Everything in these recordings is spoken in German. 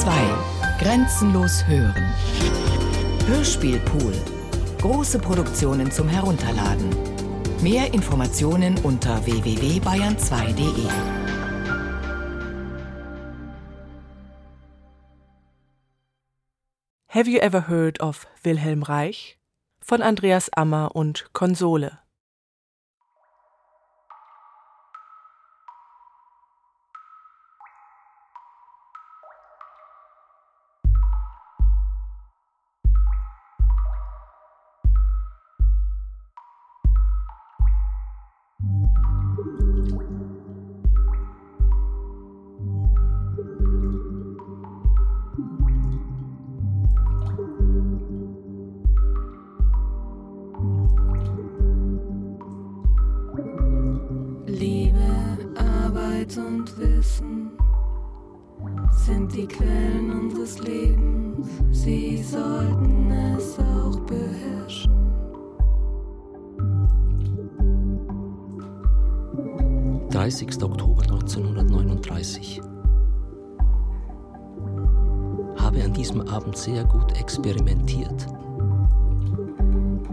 2. Grenzenlos hören. Hörspielpool. Große Produktionen zum Herunterladen. Mehr Informationen unter www.bayern2.de. Have you ever heard of Wilhelm Reich? Von Andreas Ammer und Konsole. Die Quellen unseres Lebens, sie sollten es auch beherrschen. »30. Oktober 1939. Habe an diesem Abend sehr gut experimentiert.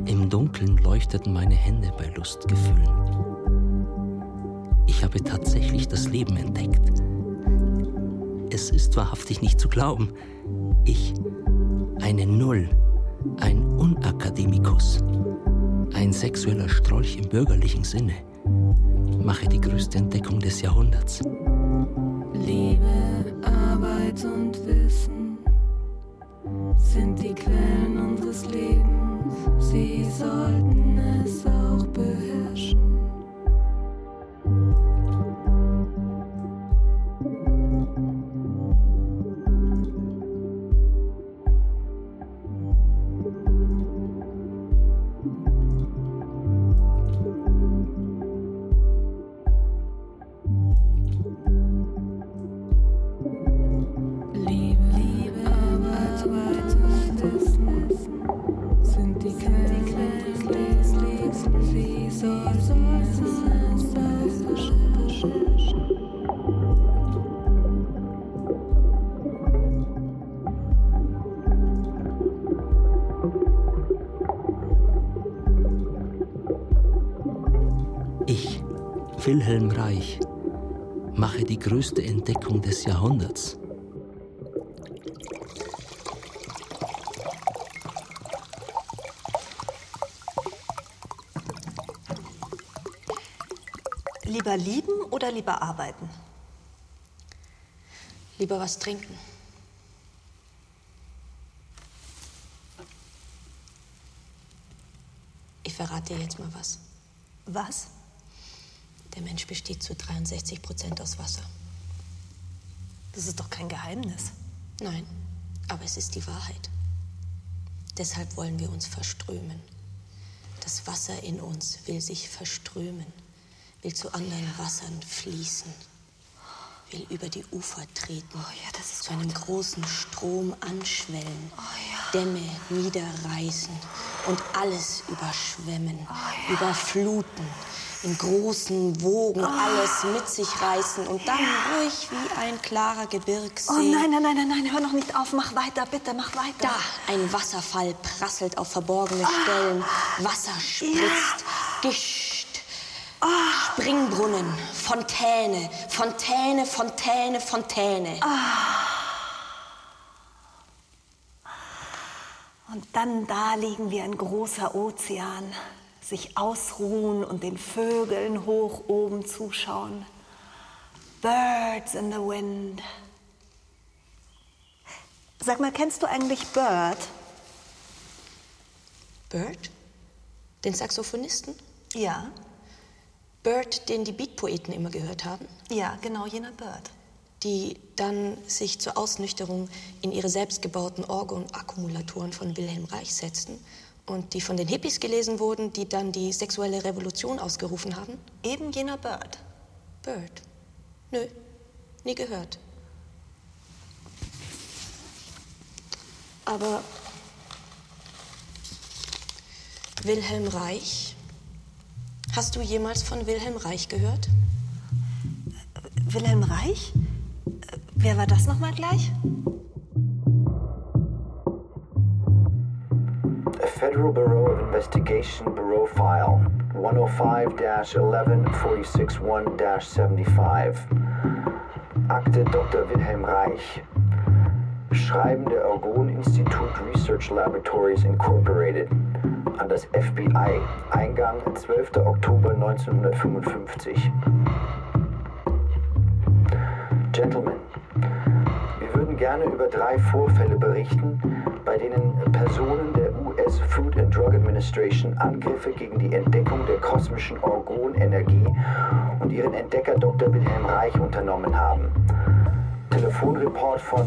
Im Dunkeln leuchteten meine Hände bei Lustgefühlen. Ich habe tatsächlich das Leben entdeckt es ist wahrhaftig nicht zu glauben. Ich, eine Null, ein Unakademikus, ein sexueller Strolch im bürgerlichen Sinne, mache die größte Entdeckung des Jahrhunderts. Liebe, Arbeit und Wissen sind die Quellen unseres Lebens. Sie sollten größte Entdeckung des Jahrhunderts. Lieber lieben oder lieber arbeiten? Lieber was trinken. Ich verrate dir jetzt mal was. Was? Der Mensch besteht zu 63 Prozent aus Wasser. Das ist doch kein Geheimnis. Nein, aber es ist die Wahrheit. Deshalb wollen wir uns verströmen. Das Wasser in uns will sich verströmen, will zu anderen Wassern fließen, will über die Ufer treten, oh ja, zu einem großen Strom anschwellen, oh ja. Dämme niederreißen und alles überschwemmen, oh ja. überfluten, in großen Wogen alles mit sich reißen und dann ruhig wie ein klarer Gebirgssee. Oh nein, nein, nein, nein, nein, hör noch nicht auf, mach weiter, bitte, mach weiter. Da, ein Wasserfall prasselt auf verborgene Stellen, Wasser spritzt, gischt. Springbrunnen, Fontäne, Fontäne, Fontäne, Fontäne. Und dann da liegen wir ein großer Ozean sich ausruhen und den Vögeln hoch oben zuschauen. Birds in the wind. Sag mal, kennst du eigentlich Bird? Bird? Den Saxophonisten? Ja. Bird, den die Beatpoeten immer gehört haben? Ja, genau jener Bird. Die dann sich zur Ausnüchterung in ihre selbstgebauten Orgon-Akkumulatoren von Wilhelm Reich setzten und die von den Hippies gelesen wurden, die dann die sexuelle Revolution ausgerufen haben? Eben jener Bird. Bird? Nö, nie gehört. Aber Wilhelm Reich? Hast du jemals von Wilhelm Reich gehört? Wilhelm Reich? Wer war das nochmal gleich? A Federal Bureau of Investigation Bureau File 105-11461-75. Akte Dr. Wilhelm Reich. Schreiben der Orgon Institute Research Laboratories Incorporated an das FBI. Eingang 12. Oktober 1955. Gentlemen, gerne über drei Vorfälle berichten, bei denen Personen der US Food and Drug Administration Angriffe gegen die Entdeckung der kosmischen Orgonenergie und ihren Entdecker Dr. Wilhelm Reich unternommen haben. Telefonreport von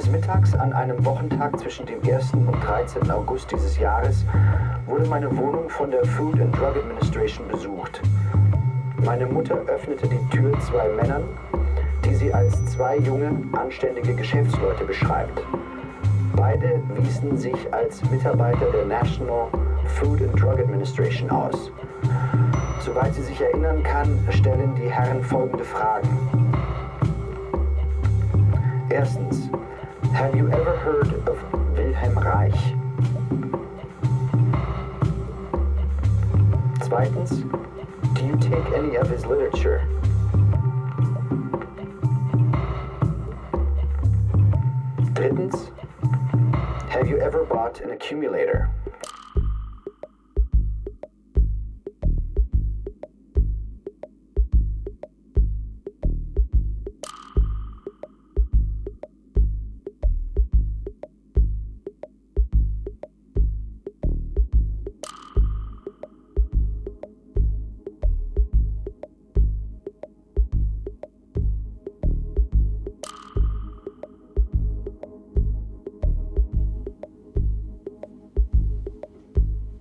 Eines Mittags an einem Wochentag zwischen dem 1. und 13. August dieses Jahres wurde meine Wohnung von der Food and Drug Administration besucht. Meine Mutter öffnete die Tür zwei Männern, die sie als zwei junge, anständige Geschäftsleute beschreibt. Beide wiesen sich als Mitarbeiter der National Food and Drug Administration aus. Soweit sie sich erinnern kann, stellen die Herren folgende Fragen. Erstens, have you ever heard of Wilhelm Reich? Zweitens, do you take any of his literature? Drittens, have you ever bought an accumulator?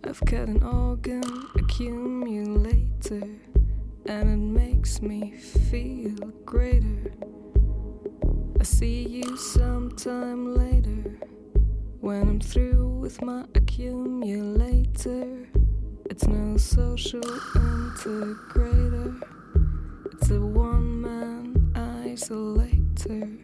I've got an organ accumulator, and it makes me feel greater. I see you sometime later when I'm through with my accumulator. It's no social integrator, it's a one man isolator,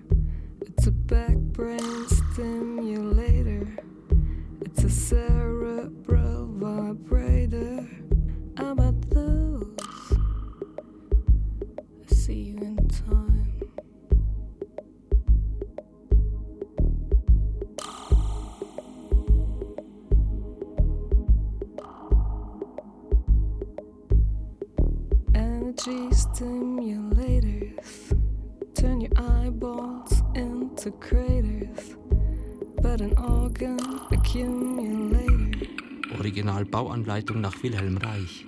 Bauanleitung nach Wilhelm Reich.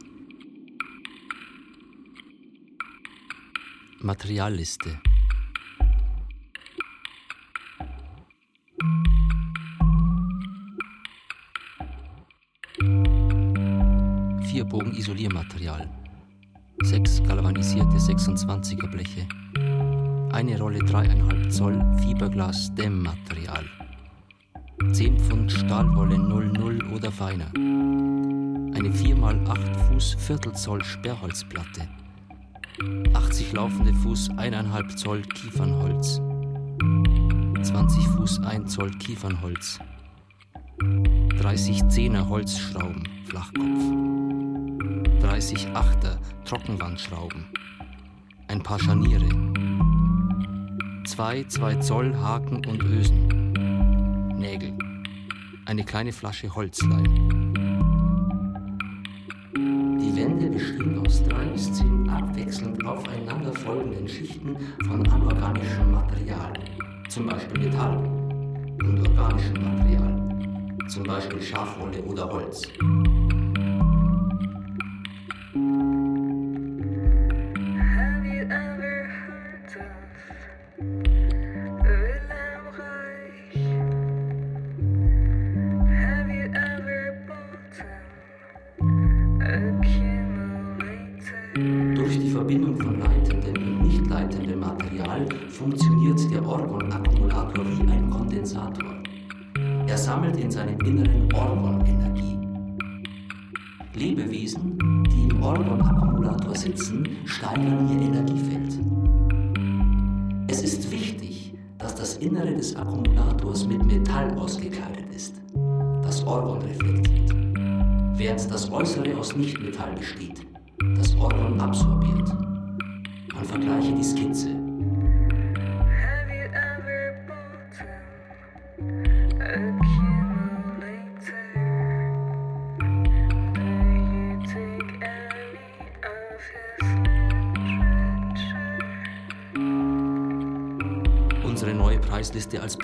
Materialliste. Vier Bogen Isoliermaterial. Sechs galvanisierte 26er Bleche. Eine Rolle 3,5 Zoll Fiberglas Dämmmaterial. 10 Pfund Stahlwolle 00 oder feiner. Eine 4x8 Fuß Viertelzoll Sperrholzplatte. 80 laufende Fuß 1,5 Zoll Kiefernholz. 20 Fuß 1 Zoll Kiefernholz. 30 Zehner Holzschrauben, Flachkopf. 30 Achter Trockenwandschrauben. Ein paar Scharniere. Zwei 2 Zoll Haken und Ösen. Nägel. Eine kleine Flasche Holzleim. Bestehen aus drei bis zehn abwechselnd aufeinanderfolgenden Schichten von anorganischem Material, zum Beispiel Metall, und organischem Material, zum Beispiel Schafwolle oder Holz.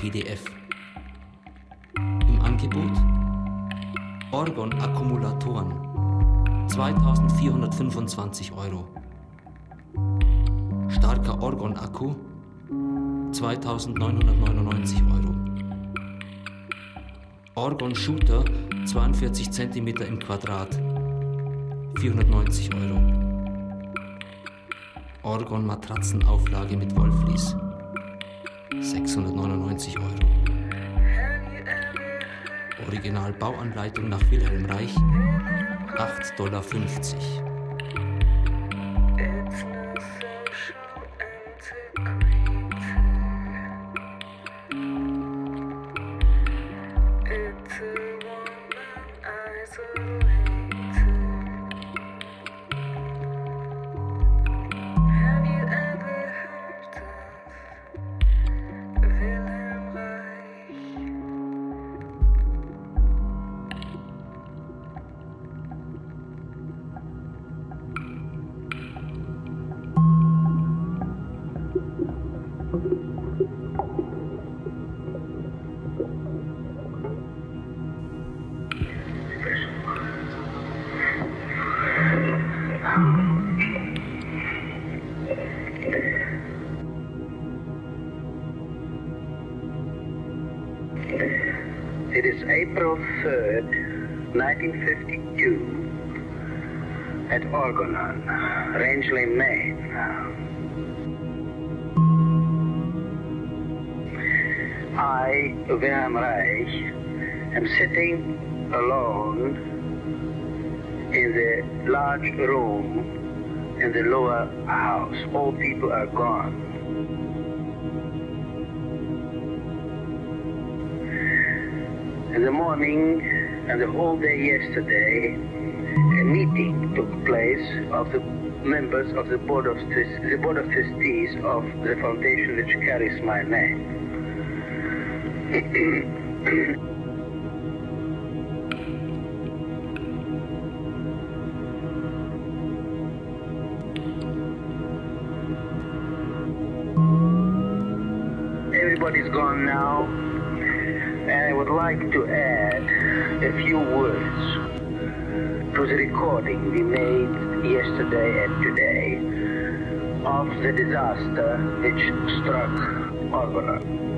PDF. Im Angebot Orgon-Akkumulatoren 2425 Euro. Starker Orgon-Akku 2999 Euro. Orgon-Shooter 42 cm im Quadrat 490 Euro. Orgon-Matratzenauflage mit Wollflies 699 Euro. Original Bauanleitung nach Wilhelm Reich 8,50 Dollar. Am sitting alone in the large room in the lower house. All people are gone. In the morning and the whole day yesterday, a meeting took place of the members of the board of the board of trustees of the foundation which carries my name. Everybody's now, and I would like to add a few words to the recording we made yesterday and today of the disaster which struck Orgonon.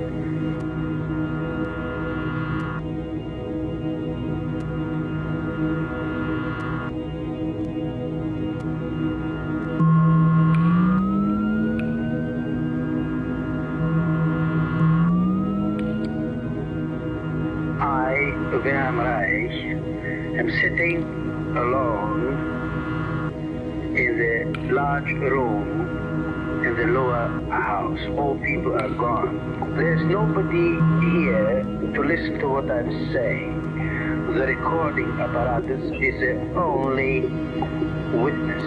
All people are gone. There's nobody here to listen to what I'm saying. The recording apparatus is the only witness.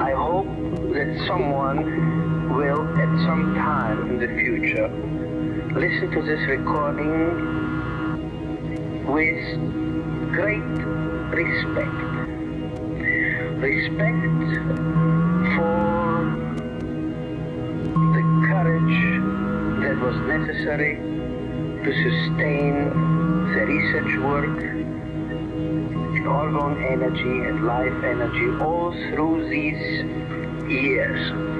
I hope that someone will, at some time in the future, listen to this recording with great respect. Respect for the courage that was necessary to sustain the research work in organ energy and life energy all through these years.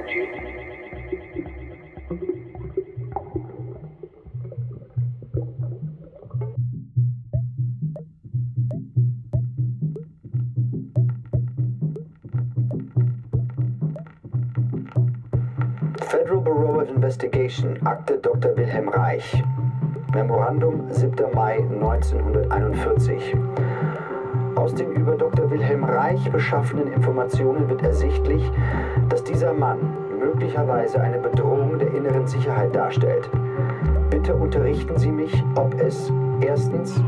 Federal Bureau of Investigation, Akte Dr. Wilhelm Reich. Memorandum 7. Mai 1941. Aus den über Dr. Wilhelm Reich beschaffenen Informationen wird ersichtlich, dass dieser Mann möglicherweise eine Bedrohung der inneren Sicherheit darstellt. Bitte unterrichten Sie mich, ob es erstens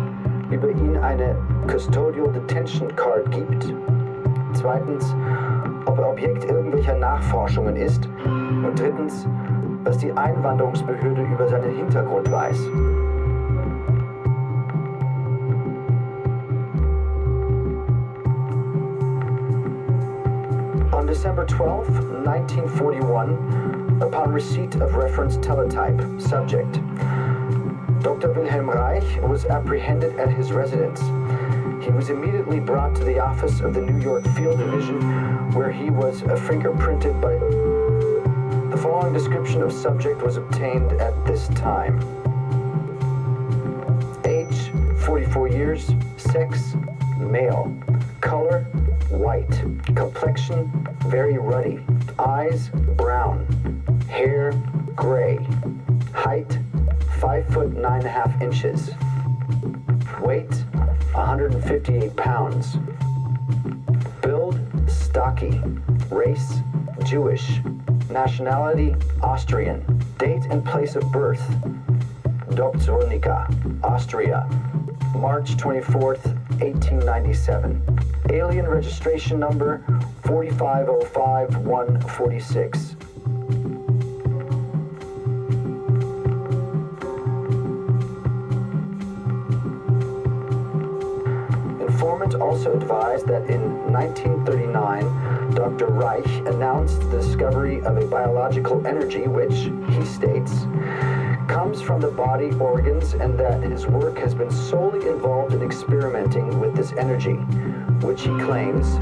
über ihn eine Custodial Detention Card gibt, zweitens, ob er Objekt irgendwelcher Nachforschungen ist und drittens, was die Einwanderungsbehörde über seinen Hintergrund weiß. On December 12, 1941, upon receipt of reference teletype, subject, Dr. Wilhelm Reich was apprehended at his residence. He was immediately brought to the office of the New York Field Division, where he was fingerprinted by. The following description of subject was obtained at this time. Age 44 years, sex male, color white, complexion very ruddy, eyes brown, hair gray, height 5 foot 9 and a half inches, weight 158 pounds, build stocky, race Jewish, nationality Austrian, date and place of birth Dobzwolnica, Austria, March 24th, 1897. Alien registration number 4505146. Informant also advised that in 1939, Dr. Reich announced the discovery of a biological energy which, he states, comes from the body organs and that his work has been solely involved in experimenting with this energy, which he claims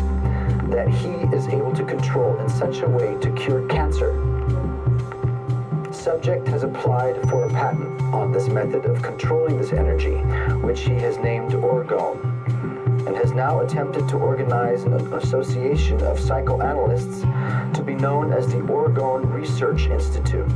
that he is able to control in such a way to cure cancer. Subject has applied for a patent on this method of controlling this energy, which he has named orgone, and has now attempted to organize an association of psychoanalysts to be known as the Orgone Research Institute.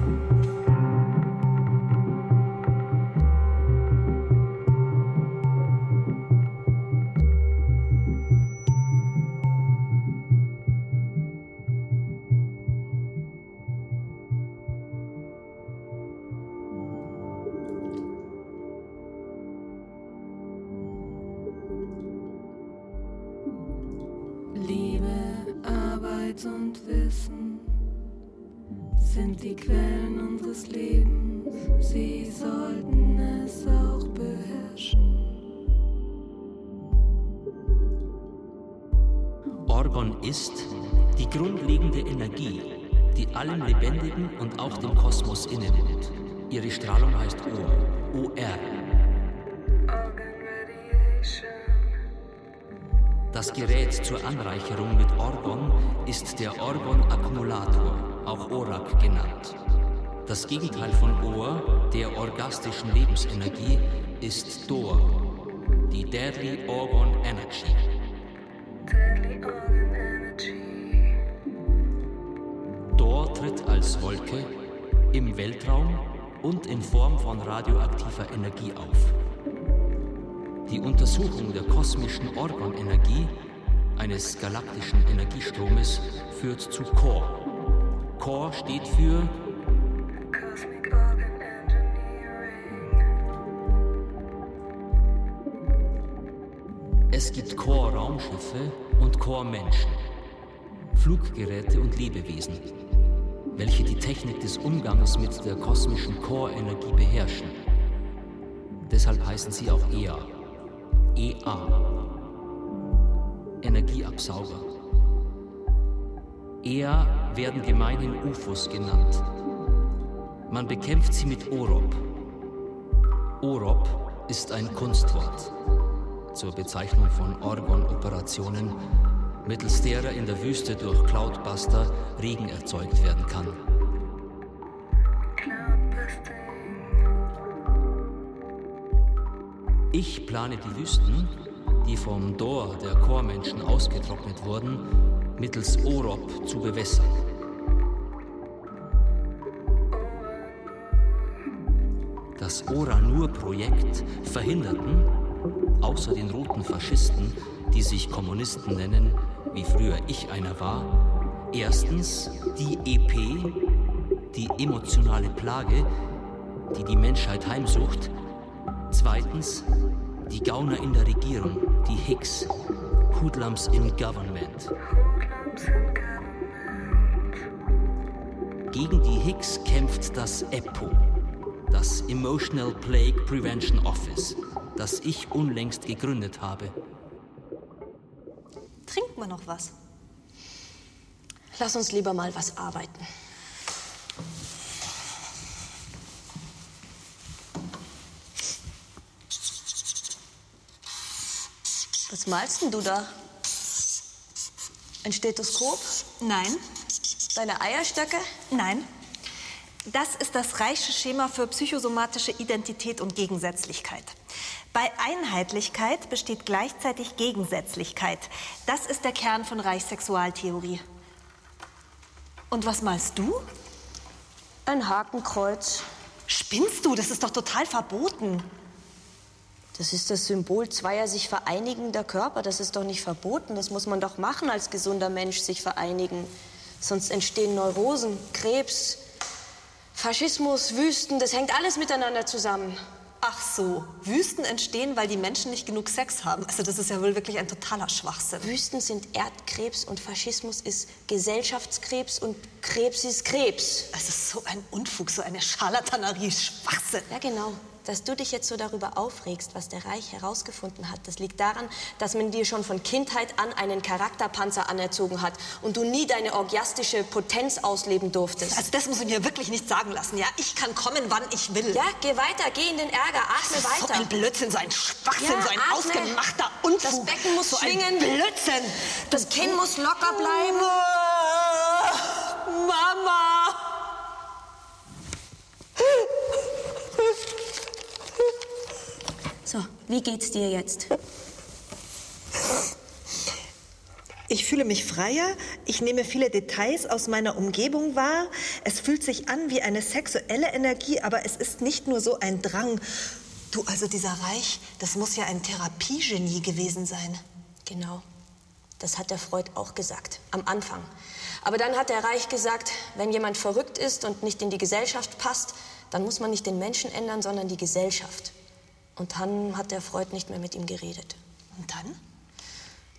Arbeit und Wissen sind die Quellen unseres Lebens. Sie sollten es auch beherrschen. Orgon ist die grundlegende Energie, die allem Lebendigen und auch dem Kosmos innewohnt. Ihre Strahlung heißt O, OR. Das Gerät zur Anreicherung mit Orgon ist der Orgon-Akkumulator, auch ORAC genannt. Das Gegenteil von Ohr, der orgastischen Lebensenergie, ist Dor, die Deadly Orgon Energy. Deadly Organ Energy. Dor tritt als Wolke im Weltraum und in Form von radioaktiver Energie auf. Die Untersuchung der kosmischen Orgonenergie eines galaktischen Energiestromes führt zu CORE. CORE steht für Cosmic Organ Engineering. Es gibt Core-Raumschiffe und Core-Menschen, Fluggeräte und Lebewesen, welche die Technik des Umgangs mit der kosmischen Core-Energie beherrschen. Deshalb heißen sie auch EA. EA. Energieabsauger. EA werden gemeinhin UFOs genannt. Man bekämpft sie mit OROP. OROP ist ein Kunstwort zur Bezeichnung von Orgon-Operationen, mittels derer in der Wüste durch Cloudbuster Regen erzeugt werden kann. Ich plane die Wüsten, die vom Dor der Chormenschen ausgetrocknet wurden, mittels Orob zu bewässern. Das Oranur-Projekt verhinderten, außer den roten Faschisten, die sich Kommunisten nennen, wie früher ich einer war, erstens die EP, die emotionale Plage, die die Menschheit heimsucht, zweitens die Gauner in der Regierung, die Hicks, Hoodlums in Government. Gegen die Hicks kämpft das EPO, das Emotional Plague Prevention Office, das ich unlängst gegründet habe. Trinkt man noch was? Lass uns lieber mal was arbeiten. Was malst denn du da? Ein Stethoskop? Nein. Deine Eierstöcke? Nein. Das ist das Reichsche Schema für psychosomatische Identität und Gegensätzlichkeit. Bei Einheitlichkeit besteht gleichzeitig Gegensätzlichkeit. Das ist der Kern von Reichs Sexualtheorie. Und was malst du? Ein Hakenkreuz. Spinnst du? Das ist doch total verboten. Das ist das Symbol zweier sich vereinigender Körper. Das ist doch nicht verboten. Das muss man doch machen als gesunder Mensch, sich vereinigen. Sonst entstehen Neurosen, Krebs, Faschismus, Wüsten. Das hängt alles miteinander zusammen. Ach so, Wüsten entstehen, weil die Menschen nicht genug Sex haben. Also das ist ja wohl wirklich ein totaler Schwachsinn. Wüsten sind Erdkrebs und Faschismus ist Gesellschaftskrebs und Krebs ist Krebs. Also so ein Unfug, so eine Scharlatanerie, Schwachsinn. Ja, genau. Dass du dich jetzt so darüber aufregst, was der Reich herausgefunden hat, das liegt daran, dass man dir schon von Kindheit an einen Charakterpanzer anerzogen hat und du nie deine orgiastische Potenz ausleben durftest. Also das muss ich mir wirklich nicht sagen lassen, ja? Ich kann kommen, wann ich will. Ja, geh weiter, geh in den Ärger, atme Das ist so weiter. ein Blödsinn, so ein Schwachsinn, Ja, so ein atme. ausgemachter Unfug. Das Becken muss so schwingen. Blödsinn. Das Kinn muss locker bleiben. Mama! Wie geht's dir jetzt? Ich fühle mich freier, ich nehme viele Details aus meiner Umgebung wahr. Es fühlt sich an wie eine sexuelle Energie, aber es ist nicht nur so ein Drang. Du, also dieser Reich, das muss ja ein Therapiegenie gewesen sein. Genau. Das hat der Freud auch gesagt, am Anfang. Aber dann hat der Reich gesagt, wenn jemand verrückt ist und nicht in die Gesellschaft passt, dann muss man nicht den Menschen ändern, sondern die Gesellschaft. Und dann hat der Freud nicht mehr mit ihm geredet. Und dann?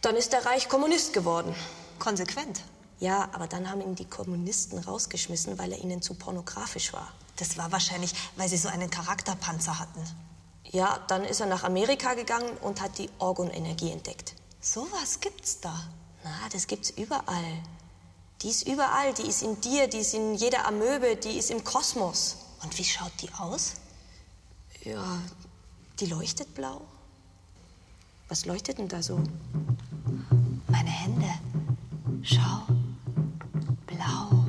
Dann ist der Reich Kommunist geworden. Konsequent. Ja, aber dann haben ihn die Kommunisten rausgeschmissen, weil er ihnen zu pornografisch war. Das war wahrscheinlich, weil sie so einen Charakterpanzer hatten. Ja, dann ist er nach Amerika gegangen und hat die Orgonenergie entdeckt. Sowas gibt's da. Na, das gibt's überall. Die ist überall, die ist in dir, die ist in jeder Amöbe, die ist im Kosmos. Und wie schaut die aus? Ja, die leuchtet blau. Was leuchtet denn da so? Meine Hände. Schau. Blau.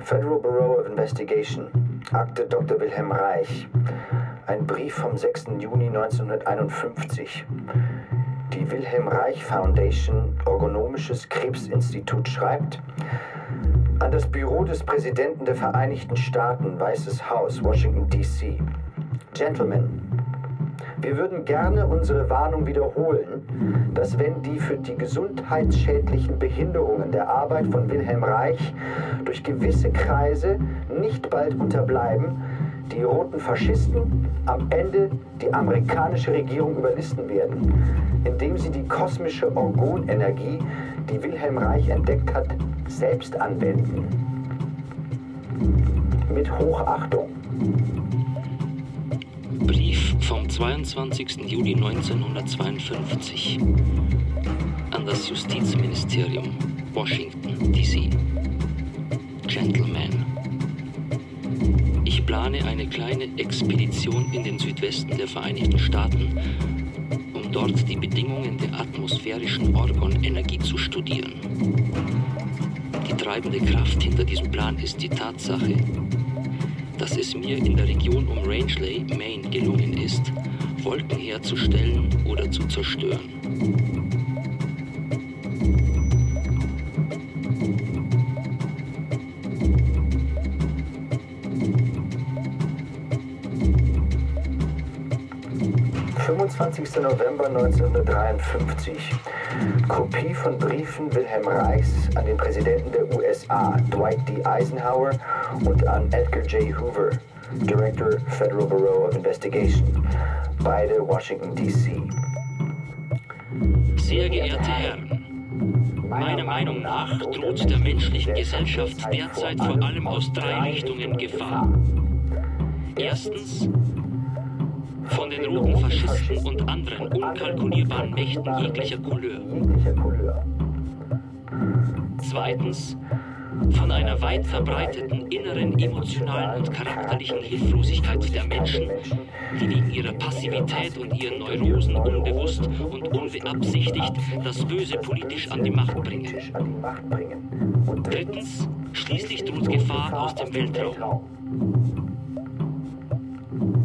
Federal Bureau of Investigation. Akte Dr. Wilhelm Reich. Ein Brief vom 6. Juni 1951. Die Wilhelm Reich Foundation, Orgonomisches Krebsinstitut, schreibt an das Büro des Präsidenten der Vereinigten Staaten, Weißes Haus, Washington, D.C. Gentlemen, wir würden gerne unsere Warnung wiederholen, dass wenn die für die gesundheitsschädlichen Behinderungen der Arbeit von Wilhelm Reich durch gewisse Kreise nicht bald unterbleiben, die roten Faschisten am Ende die amerikanische Regierung überlisten werden, indem sie die kosmische Orgonenergie, die Wilhelm Reich entdeckt hat, selbst anwenden. Mit Hochachtung. Brief vom 22. Juli 1952 an das Justizministerium, Washington, D.C. Gentlemen, ich plane eine kleine Expedition in den Südwesten der Vereinigten Staaten, um dort die Bedingungen der atmosphärischen Orgonenergie zu studieren. Die treibende Kraft hinter diesem Plan ist die Tatsache, dass es mir in der Region um Rangeley, Maine, gelungen ist, Wolken herzustellen oder zu zerstören. 25. November 1953. Kopie von Briefen Wilhelm Reichs an den Präsidenten der USA, Dwight D. Eisenhower, und an Edgar J. Hoover, Director Federal Bureau of Investigation, beide Washington, D.C. Sehr geehrte Herren, meiner Meinung nach droht der menschlichen Gesellschaft derzeit vor allem aus drei Richtungen Gefahr. Erstens von den roten Faschisten und anderen unkalkulierbaren Mächten jeglicher Couleur. Zweitens von einer weit verbreiteten inneren emotionalen und charakterlichen Hilflosigkeit der Menschen, die wegen ihrer Passivität und ihren Neurosen unbewusst und unbeabsichtigt das Böse politisch an die Macht bringen. Drittens, schließlich droht Gefahr aus dem Weltraum.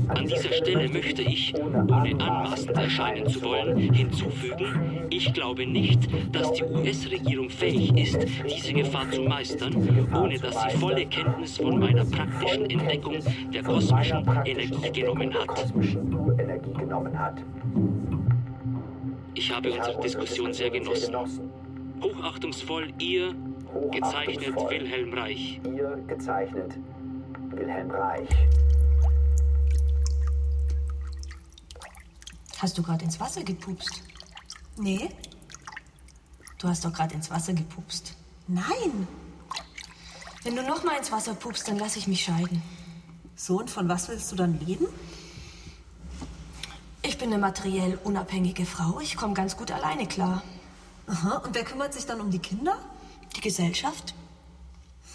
An dieser Stelle möchte ich, ohne anmaßend erscheinen zu wollen, hinzufügen, ich glaube nicht, dass die US-Regierung fähig ist, diese Gefahr zu meistern, ohne dass sie volle Kenntnis von meiner praktischen Entdeckung der kosmischen Energie genommen hat. Ich habe unsere Diskussion sehr genossen. Hochachtungsvoll Ihr, gezeichnet Wilhelm Reich. Ihr gezeichnet Wilhelm Reich. Hast du gerade ins Wasser gepupst? Nee, Du hast doch gerade ins Wasser gepupst. nein. Wenn du noch mal ins Wasser pupst, dann lass ich mich scheiden. So, und von was willst du dann leben? Ich bin eine materiell unabhängige Frau. Ich komme ganz gut alleine klar. Aha, und wer kümmert sich dann um die Kinder? Die Gesellschaft?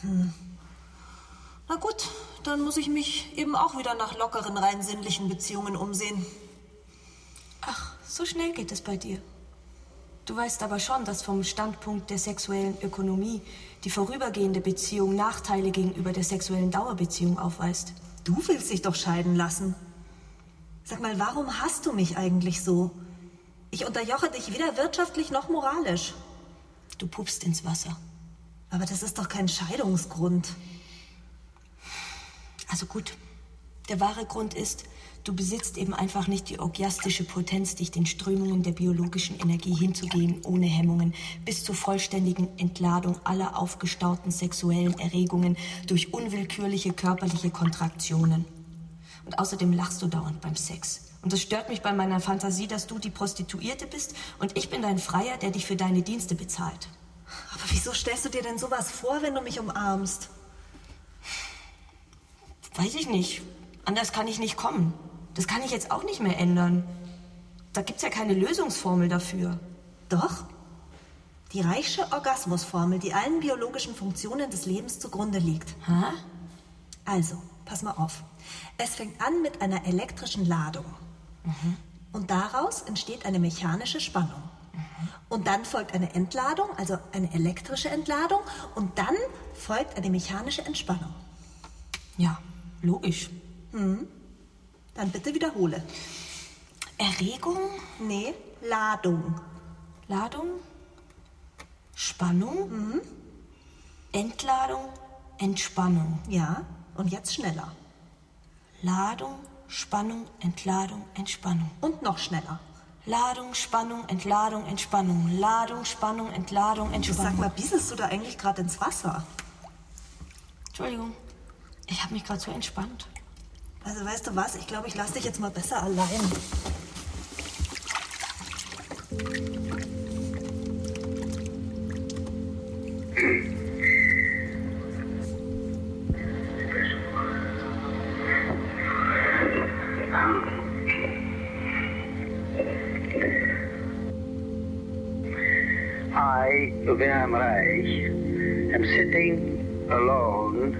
Na gut, dann muss ich mich eben auch wieder nach lockeren, rein sinnlichen Beziehungen umsehen. So schnell geht es bei dir. Du weißt aber schon, dass vom Standpunkt der sexuellen Ökonomie die vorübergehende Beziehung Nachteile gegenüber der sexuellen Dauerbeziehung aufweist. Du willst dich doch scheiden lassen. Sag mal, warum hast du mich eigentlich so? Ich unterjoche dich weder wirtschaftlich noch moralisch. Du pupst ins Wasser. Aber das ist doch kein Scheidungsgrund. Also gut, der wahre Grund ist, du besitzt eben einfach nicht die orgiastische Potenz, dich den Strömungen der biologischen Energie hinzugeben, ohne Hemmungen, bis zur vollständigen Entladung aller aufgestauten sexuellen Erregungen durch unwillkürliche körperliche Kontraktionen. Und außerdem lachst du dauernd beim Sex. Und es stört mich bei meiner Fantasie, dass du die Prostituierte bist und ich bin dein Freier, der dich für deine Dienste bezahlt. Aber wieso stellst du dir denn sowas vor, wenn du mich umarmst? Weiß ich nicht. Anders kann ich nicht kommen. Das kann ich jetzt auch nicht mehr ändern. Da gibt's ja keine Lösungsformel dafür. Doch. Die Reichsche Orgasmusformel, die allen biologischen Funktionen des Lebens zugrunde liegt. Hä? Also, pass mal auf. Es fängt an mit einer elektrischen Ladung. Und daraus entsteht eine mechanische Spannung. Und dann folgt eine Entladung, also eine elektrische Entladung. Und dann folgt eine mechanische Entspannung. Ja, logisch. Dann bitte wiederhole. Erregung, Nee, Ladung. Ladung, Spannung, Entladung, Entspannung. Ja, und jetzt schneller. Ladung, Spannung, Entladung, Entspannung. Und noch schneller. Ladung, Spannung, Entladung, Entspannung. Ladung, Spannung, Entladung, Du Entspannung. sag mal, bieselst du da eigentlich gerade ins Wasser? Entschuldigung, ich habe mich gerade so entspannt. Also weißt du was, ich glaube, ich lasse dich jetzt mal besser allein. I, Wilhelm Reich, am sitting alone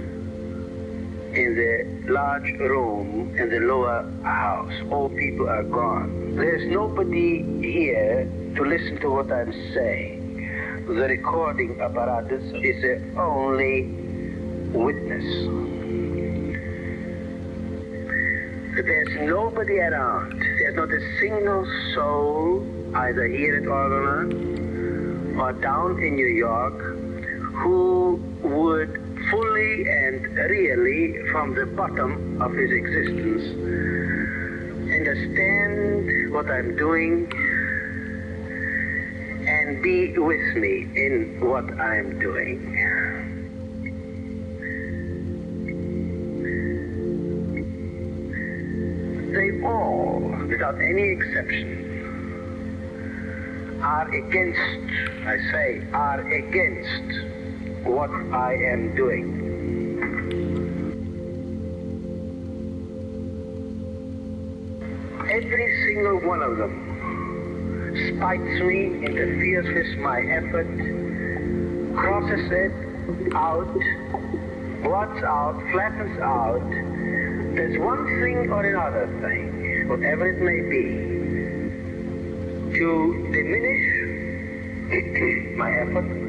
in the large room in the lower house. All people are gone. There's nobody here to listen to what I'm saying. The recording apparatus is the only witness. There's nobody around. There's not a single soul, either here at Organa or down in New York, who would fully and really, from the bottom of his existence, understand what I'm doing and be with me in what I'm doing. They all, without any exception, are against, I say, are against what I am doing. Every single one of them spites me, interferes with my effort, crosses it out, blots out, flattens out. There's one thing or another thing, whatever it may be, to diminish my effort,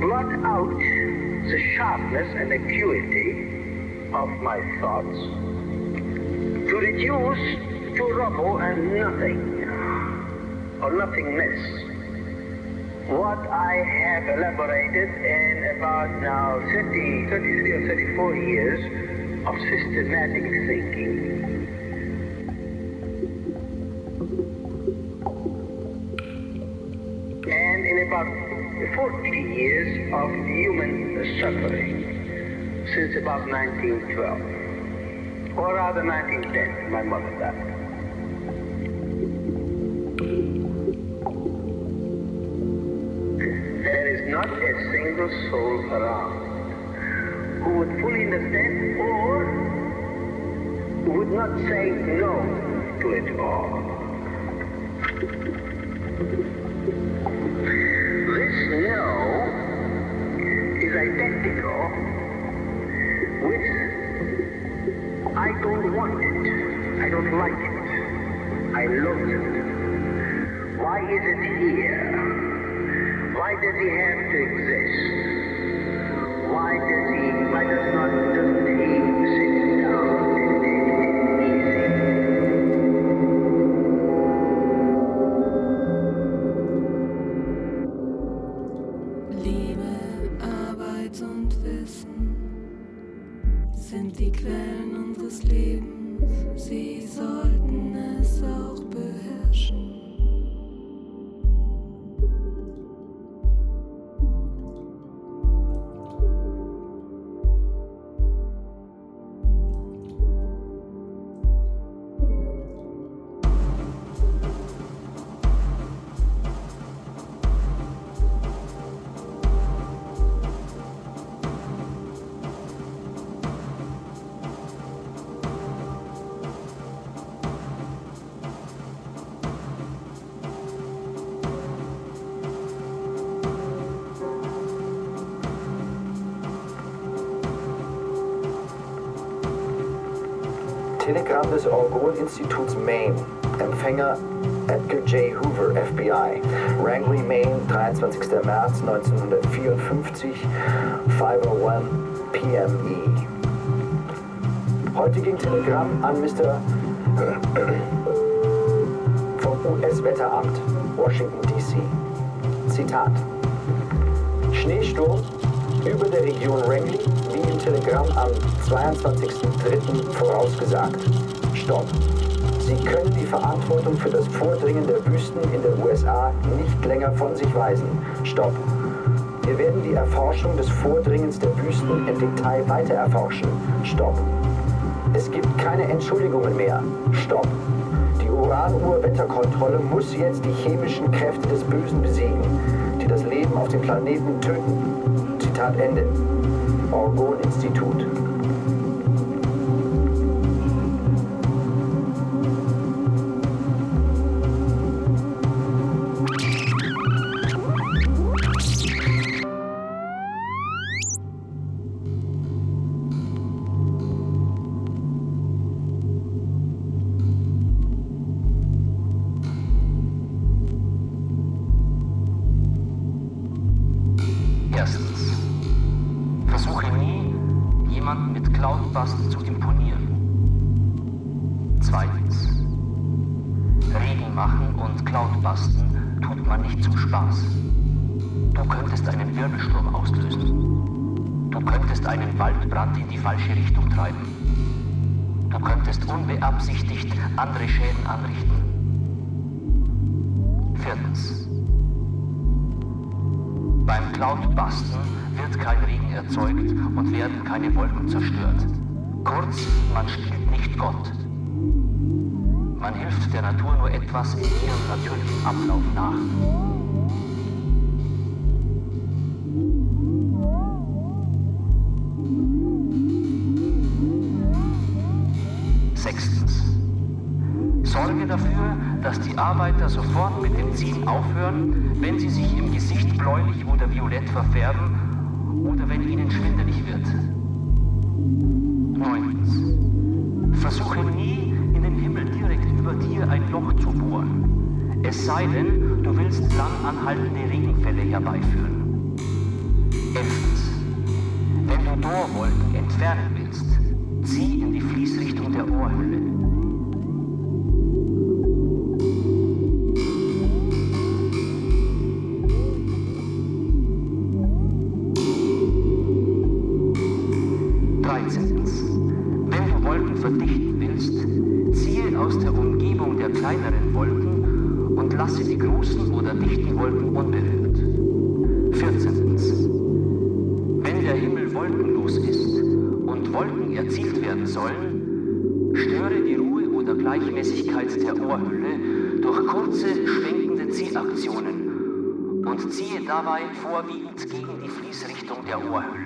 blot out the sharpness and acuity of my thoughts, to reduce to rubble and nothing, or nothingness, what I have elaborated in about now 30, 33 or 34 years of systematic thinking. 40 years of human suffering since about 1912, or rather 1910, my mother died. There is not a single soul around who would fully understand or would not say no to it all. Is it here? Why does he have to exist? Why does he, why does not, doesn't he Telegramm des Orgon-Instituts Maine. Empfänger Edgar J. Hoover, FBI. Rangley, Maine, 23. März 1954, 501 PME. Heute ging Telegramm an Mr. vom US-Wetteramt, Washington, D.C. Zitat. Schneesturm über der Region Rangley, wie im Telegramm am 22.03. vorausgesagt. Stopp. Sie können die Verantwortung für das Vordringen der Wüsten in der USA nicht länger von sich weisen. Stopp. Wir werden die Erforschung des Vordringens der Wüsten im Detail weiter erforschen. Stopp. Es gibt keine Entschuldigungen mehr. Stopp. Die Uranuhr-Wetterkontrolle muss jetzt die chemischen Kräfte des Bösen besiegen, die das Leben auf dem Planeten töten. Zitat Ende. Orgon-Institut. Falsche Richtung treiben. Du könntest unbeabsichtigt andere Schäden anrichten. Viertens. Beim Cloudbusten wird kein Regen erzeugt und werden keine Wolken zerstört. Kurz, man spielt nicht Gott. Man hilft der Natur nur etwas in ihrem natürlichen Ablauf nach. Arbeiter sofort mit dem Ziehen aufhören, wenn sie sich im Gesicht bläulich oder violett verfärben oder wenn ihnen schwindelig wird. Neuntens. Versuche nie, in den Himmel direkt über dir ein Loch zu bohren. Es sei denn, du willst lang anhaltende Regenfälle herbeiführen. Elftens. Wenn du Dorwolken entfernen willst, zieh in die Fließrichtung der Ohrhülle. Gleichmäßigkeit der Ohrhülle durch kurze, schwenkende Ziehaktionen und ziehe dabei vorwiegend gegen die Fließrichtung der Ohrhülle.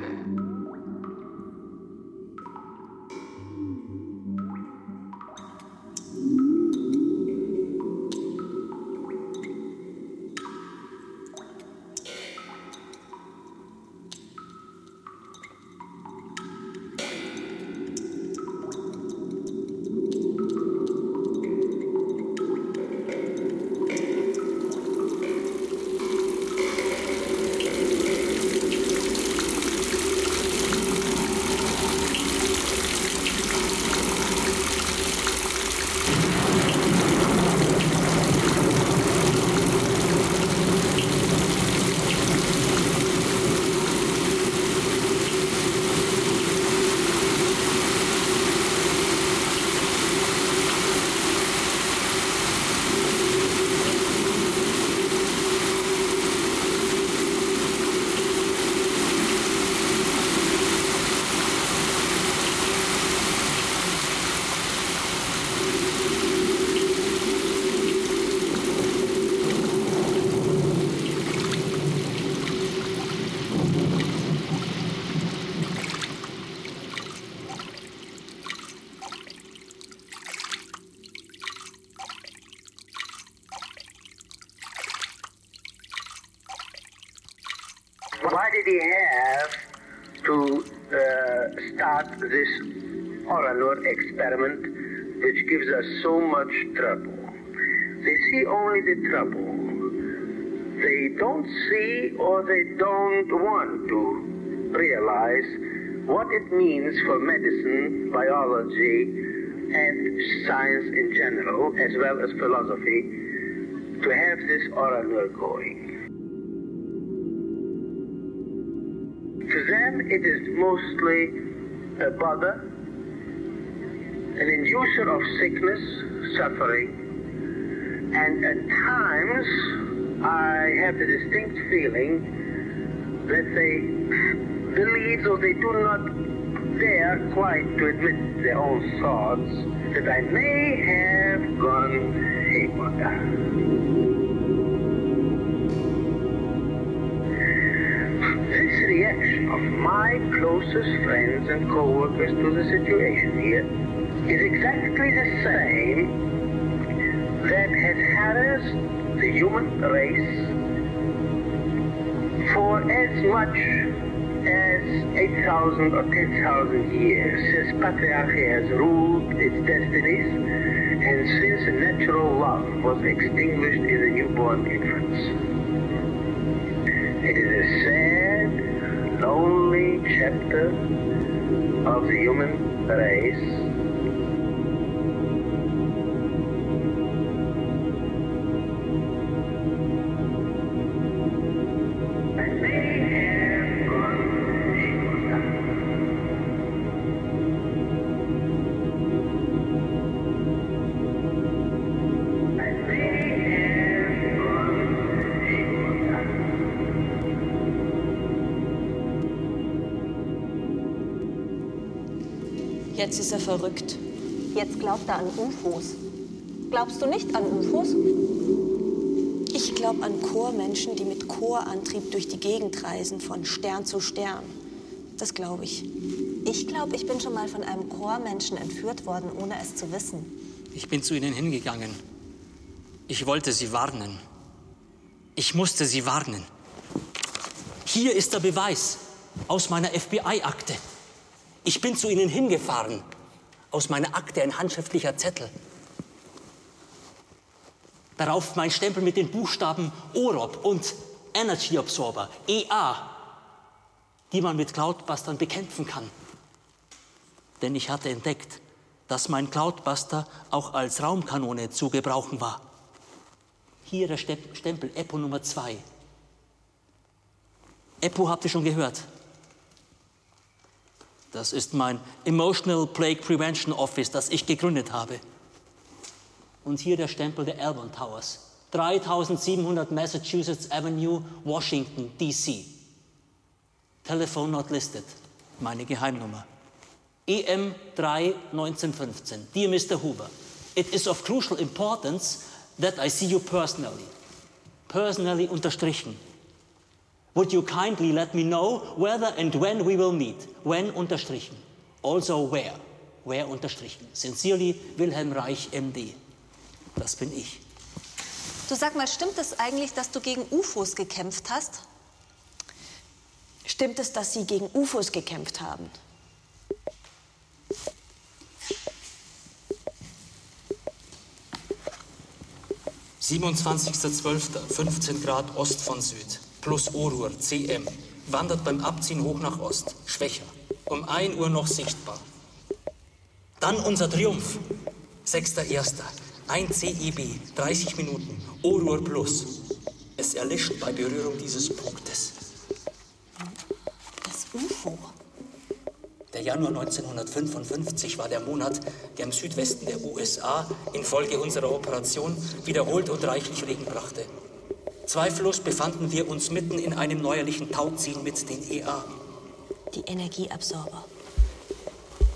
Experiment, which gives us so much trouble? They see only the trouble. They don't see or they don't want to realize what it means for medicine, biology, and science in general, as well as philosophy, to have this Oranur going. To them, it is mostly a bother, an inducer of sickness, suffering, and at times I have the distinct feeling that they believe, or they do not dare quite to admit their own thoughts, that I may have gone haywire. This reaction of my closest friends and co-workers to the situation here is exactly the same that has harassed the human race for as much as 8,000 or 10,000 years since patriarchy has ruled its destinies and since natural love was extinguished in the newborn infants. It is a sad lonely chapter of the human race. Jetzt ist er verrückt. Jetzt glaubt er an UFOs. Glaubst du nicht an UFOs? Ich glaube an Chormenschen, die mit Chorantrieb durch die Gegend reisen, von Stern zu Stern. Das glaube ich. Ich glaube, ich bin schon mal von einem Chormenschen entführt worden, ohne es zu wissen. Ich bin zu ihnen hingegangen. Ich wollte sie warnen. Ich musste sie warnen. Hier ist der Beweis aus meiner FBI-Akte. Ich bin zu ihnen hingefahren. Aus meiner Akte ein handschriftlicher Zettel. Darauf mein Stempel mit den Buchstaben OROB und Energy Absorber, EA, die man mit Cloudbustern bekämpfen kann. Denn ich hatte entdeckt, dass mein Cloudbuster auch als Raumkanone zu gebrauchen war. Hier der Stempel EPO Nummer 2. EPO habt ihr schon gehört. Das ist mein Emotional Plague Prevention Office, das ich gegründet habe. Und hier der Stempel der Elbon Towers. 3700 Massachusetts Avenue, Washington, D.C. Telephone not listed. Meine Geheimnummer. EM 3 1915. Dear Mr. Huber, it is of crucial importance that I see you personally. Personally unterstrichen. Would you kindly let me know whether and when we will meet? When unterstrichen. Also where. Where unterstrichen. Sincerely Wilhelm Reich, MD. Das bin ich. Du sag mal, stimmt es eigentlich, dass du gegen UFOs gekämpft hast? Stimmt es, dass Sie gegen UFOs gekämpft haben? ...27.12., Grad Ost von Süd plus Orur, CM, wandert beim Abziehen hoch nach Ost, schwächer, um 1 Uhr noch sichtbar. Dann unser Triumph, 6.1., 1 CEB, 30 Minuten, Orur plus. Es erlischt bei Berührung dieses Punktes. Das UFO. Der Januar 1955 war der Monat, der im Südwesten der USA infolge unserer Operation wiederholt und reichlich Regen brachte. Zweifellos befanden wir uns mitten in einem neuerlichen Tauziehen mit den EA. Die Energieabsorber.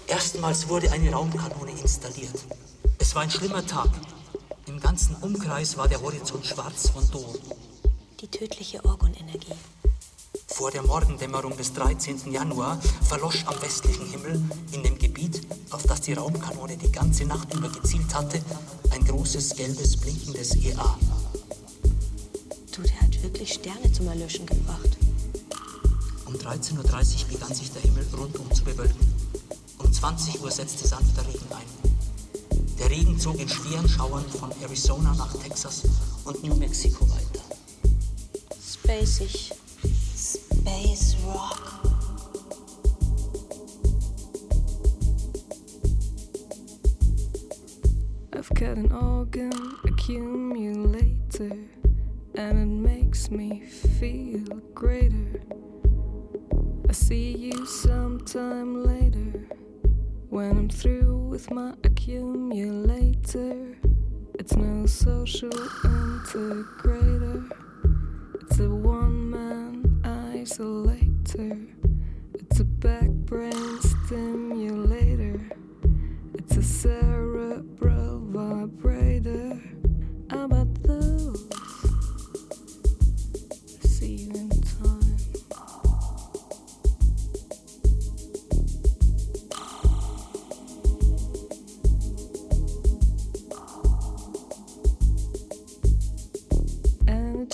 Erstmals wurde eine Raumkanone installiert. Es war ein schlimmer Tag. Im ganzen Umkreis war der Horizont schwarz von Dom. Die tödliche Orgonenergie. Vor der Morgendämmerung des 13. Januar verlosch am westlichen Himmel, in dem Gebiet, auf das die Raumkanone die ganze Nacht über gezielt hatte, ein großes gelbes blinkendes EA wirklich Sterne zum Erlöschen gebracht. Um 13.30 Uhr begann sich der Himmel rundum zu bewölken. Um 20 Uhr setzte sanfter Regen ein. Der Regen zog in schweren Schauern von Arizona nach Texas und New Mexico weiter. Spacig. Space Rock. I've got an organ accumulator. and it me feel greater. I see you sometime later when I'm through with my accumulator. It's no social integrator, it's a one man isolator, it's a back brain stimulator, it's a cerebral vibrator.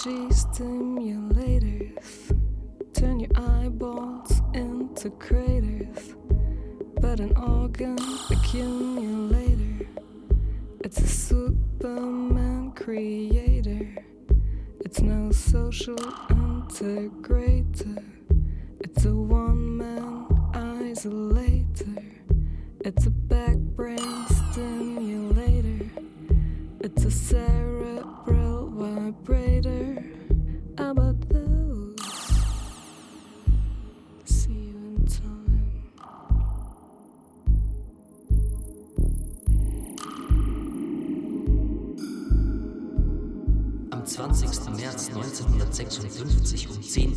Stimulators turn your eyeballs into craters, but an organ accumulator. It's a Superman creator. It's no social integrator. It's a one man isolator. It's a back brain stimulator. It's a cerebral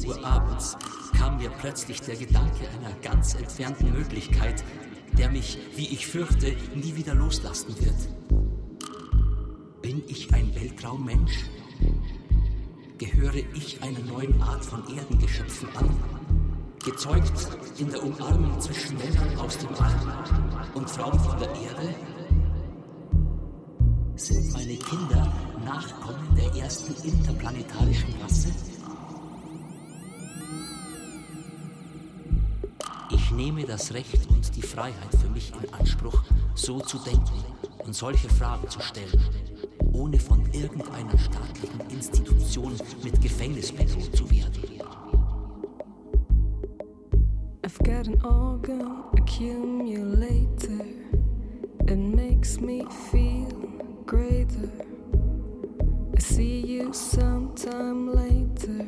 Uhr abends kam mir plötzlich der Gedanke einer ganz entfernten Möglichkeit, der mich, wie ich fürchte, nie wieder loslassen wird. Bin ich ein Weltraummensch? Gehöre ich einer neuen Art von Erdengeschöpfen an? Gezeugt in der Umarmung zwischen Männern aus dem All und Frauen von der Erde? Sind meine Kinder Nachkommen der ersten interplanetarischen Rasse? Nehme das Recht und die Freiheit für mich in Anspruch, so zu denken und solche Fragen zu stellen, ohne von irgendeiner staatlichen Institution mit Gefängnis bedroht zu werden. I've got an organ accumulator. It makes me feel greater. I see you sometime later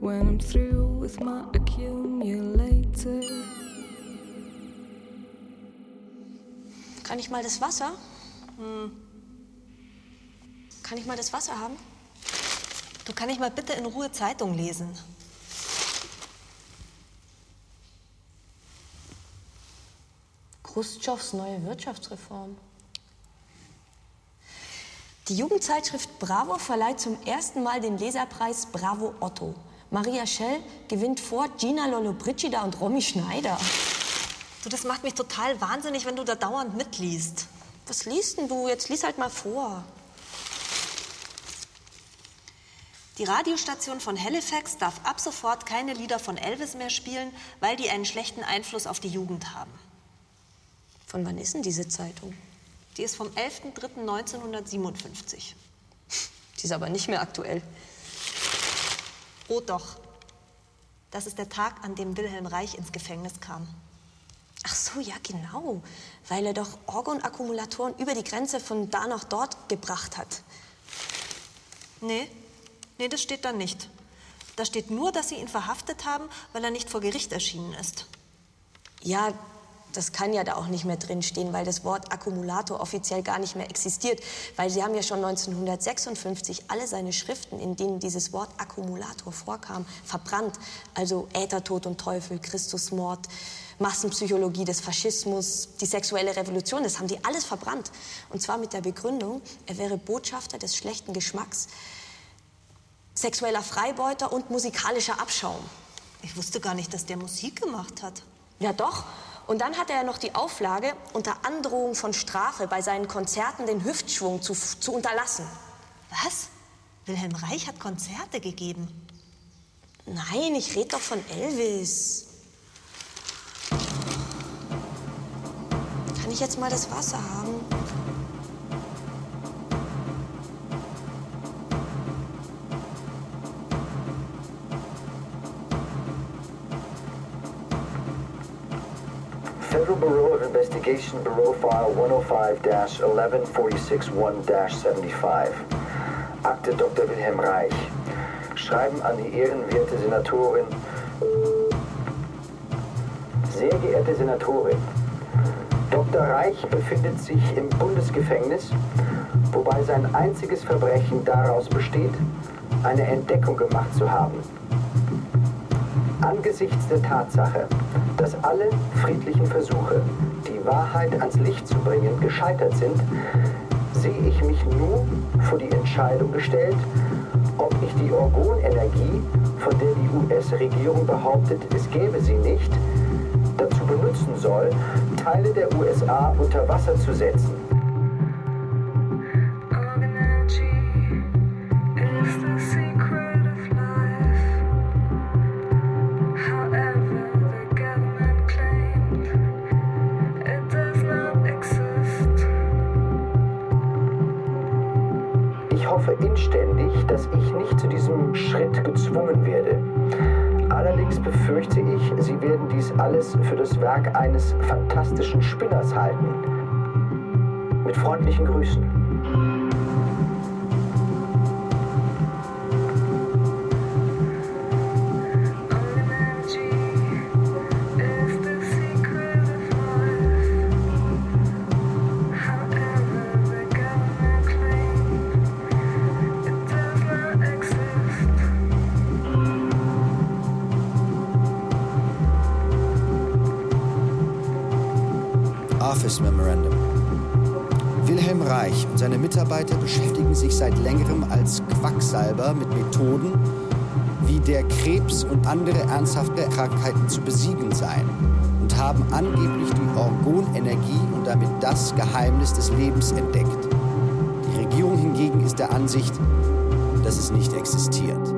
when I'm through with my accumulator. Kann ich mal das Wasser? Hm. Kann ich mal das Wasser haben? Du kann ich mal bitte in Ruhe Zeitung lesen. Khrushchevs neue Wirtschaftsreform. Die Jugendzeitschrift Bravo verleiht zum ersten Mal den Leserpreis Bravo Otto. Maria Schell gewinnt vor Gina Lollobrigida und Romy Schneider. Du, das macht mich total wahnsinnig, wenn du da dauernd mitliest. Was liest denn du? Jetzt lies halt mal vor. Die Radiostation von Halifax darf ab sofort keine Lieder von Elvis mehr spielen, weil die einen schlechten Einfluss auf die Jugend haben. Von wann ist denn diese Zeitung? Die ist vom 11.03.1957. Die ist aber nicht mehr aktuell. Oh doch. Das ist der Tag, an dem Wilhelm Reich ins Gefängnis kam. Ach so, ja, genau. Weil er doch Orgonakkumulatoren über die Grenze von da nach dort gebracht hat. Nee, nee, das steht da nicht. Da steht nur, dass sie ihn verhaftet haben, weil er nicht vor Gericht erschienen ist. Ja, das kann ja da auch nicht mehr drinstehen, weil das Wort Akkumulator offiziell gar nicht mehr existiert. Weil sie haben ja schon 1956 alle seine Schriften, in denen dieses Wort Akkumulator vorkam, verbrannt. Also Äthertod und Teufel, Christusmord, Massenpsychologie des Faschismus, die sexuelle Revolution, das haben die alles verbrannt. Und zwar mit der Begründung, er wäre Botschafter des schlechten Geschmacks, sexueller Freibeuter und musikalischer Abschaum. Ich wusste gar nicht, dass der Musik gemacht hat. Ja doch. Und dann hatte er noch die Auflage, unter Androhung von Strafe bei seinen Konzerten den Hüftschwung zu, zu unterlassen. Was? Wilhelm Reich hat Konzerte gegeben. Nein, ich rede doch von Elvis. Kann ich jetzt mal das Wasser haben? Federal Bureau of Investigation, Bureau File 105-1146-1-75. Akte Dr. Wilhelm Reich. Schreiben an die ehrenwerte Senatorin. Sehr geehrte Senatorin, Dr. Reich befindet sich im Bundesgefängnis, wobei sein einziges Verbrechen daraus besteht, eine Entdeckung gemacht zu haben. Angesichts der Tatsache, dass alle friedlichen Versuche, die Wahrheit ans Licht zu bringen, gescheitert sind, sehe ich mich nun vor die Entscheidung gestellt, ob ich die Orgonenergie, von der die US-Regierung behauptet, es gäbe sie nicht, benutzen soll, Teile der USA unter Wasser zu setzen. Ich hoffe inständig, dass ich nicht zu diesem Schritt gezwungen werde. Allerdings befürchte ich, Sie werden dies alles für das Werk eines fantastischen Spinners halten. Mit freundlichen Grüßen. Office Memorandum. Wilhelm Reich und seine Mitarbeiter beschäftigen sich seit längerem als Quacksalber mit Methoden, wie der Krebs und andere ernsthafte Krankheiten zu besiegen seien und haben angeblich die Orgonenergie und damit das Geheimnis des Lebens entdeckt. Die Regierung hingegen ist der Ansicht, dass es nicht existiert.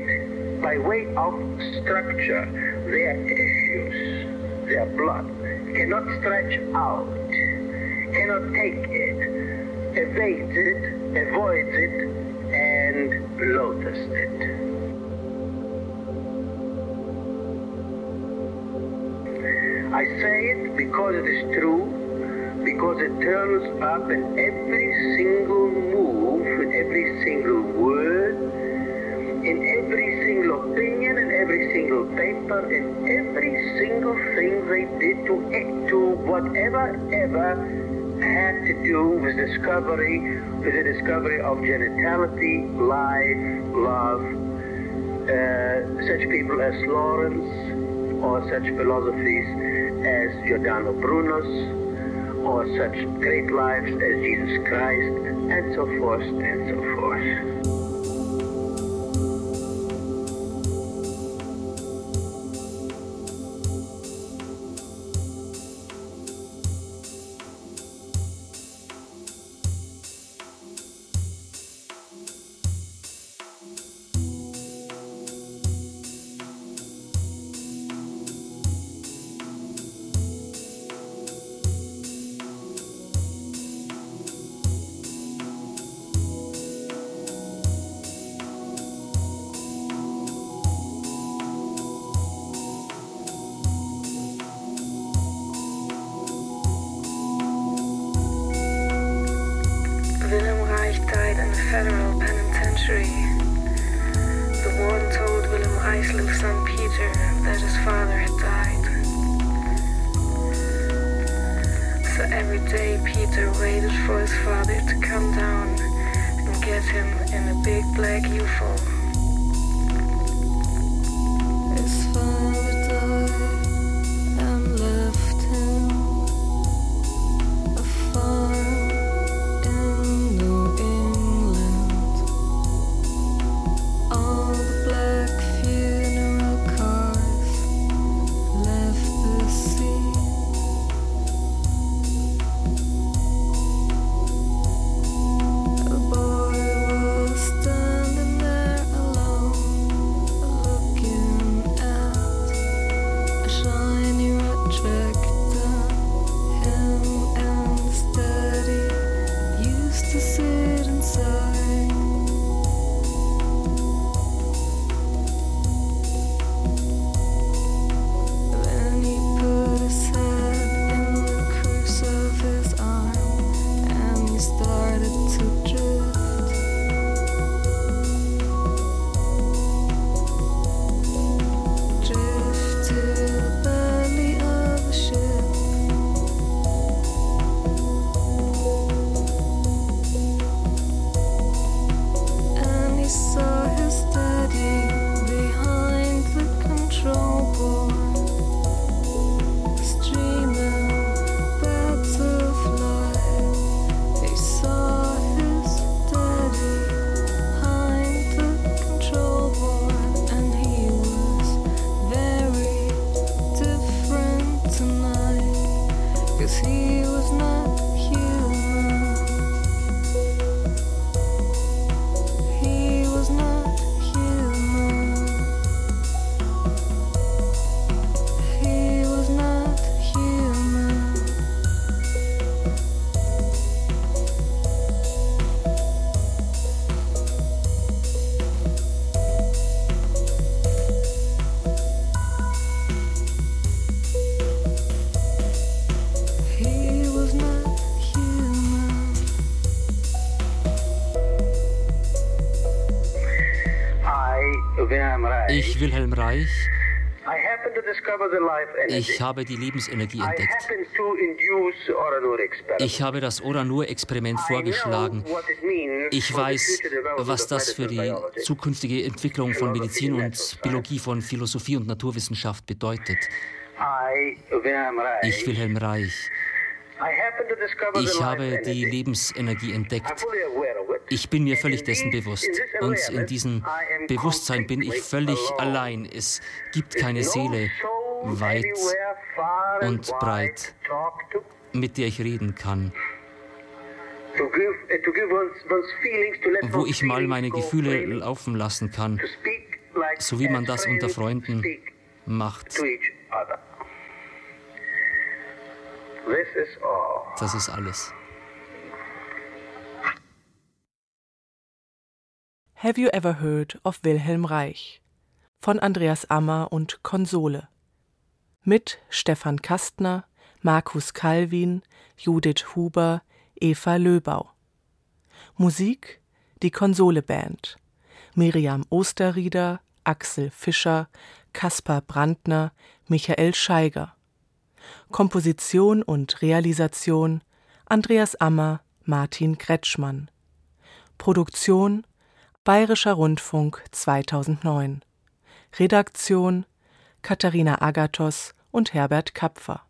by way of structure. Their tissues, their blood, cannot stretch out, cannot take it, evades it, avoids it, and lotus it. I say it because it is true, because it turns up in every paper, in every single thing they did to, to whatever ever had to do with discovery, with the discovery of genitality, life, love. Uh, such people as Lawrence, or such philosophies as Giordano Bruno's, or such great lives as Jesus Christ, and so forth and so forth. Ich, Wilhelm Reich, ich habe die Lebensenergie entdeckt. Ich habe das Oranur-Experiment vorgeschlagen. Ich weiß, was das für die zukünftige Entwicklung von Medizin und Biologie, von Philosophie und Naturwissenschaft bedeutet. Ich, Wilhelm Reich, ich habe die Lebensenergie entdeckt. Ich bin mir völlig dessen bewusst. Und in diesem Bewusstsein bin ich völlig allein. Es gibt keine Seele weit und breit, mit der ich reden kann, let wo ich mal meine Gefühle laufen lassen kann, so wie man as das unter Freunden macht. Das ist alles. Have You Ever Heard of Wilhelm Reich? von Andreas Ammer und Konsole. Mit Stefan Kastner, Markus Calvin, Judith Huber, Eva Löbau. Musik die Konsole Band. Miriam Osterrieder, Axel Fischer, Kaspar Brandner, Michael Scheiger. Komposition und Realisation Andreas Ammer, Martin Kretschmann. Produktion Bayerischer Rundfunk 2009. Redaktion Katharina Agathos und Herbert Kapfer.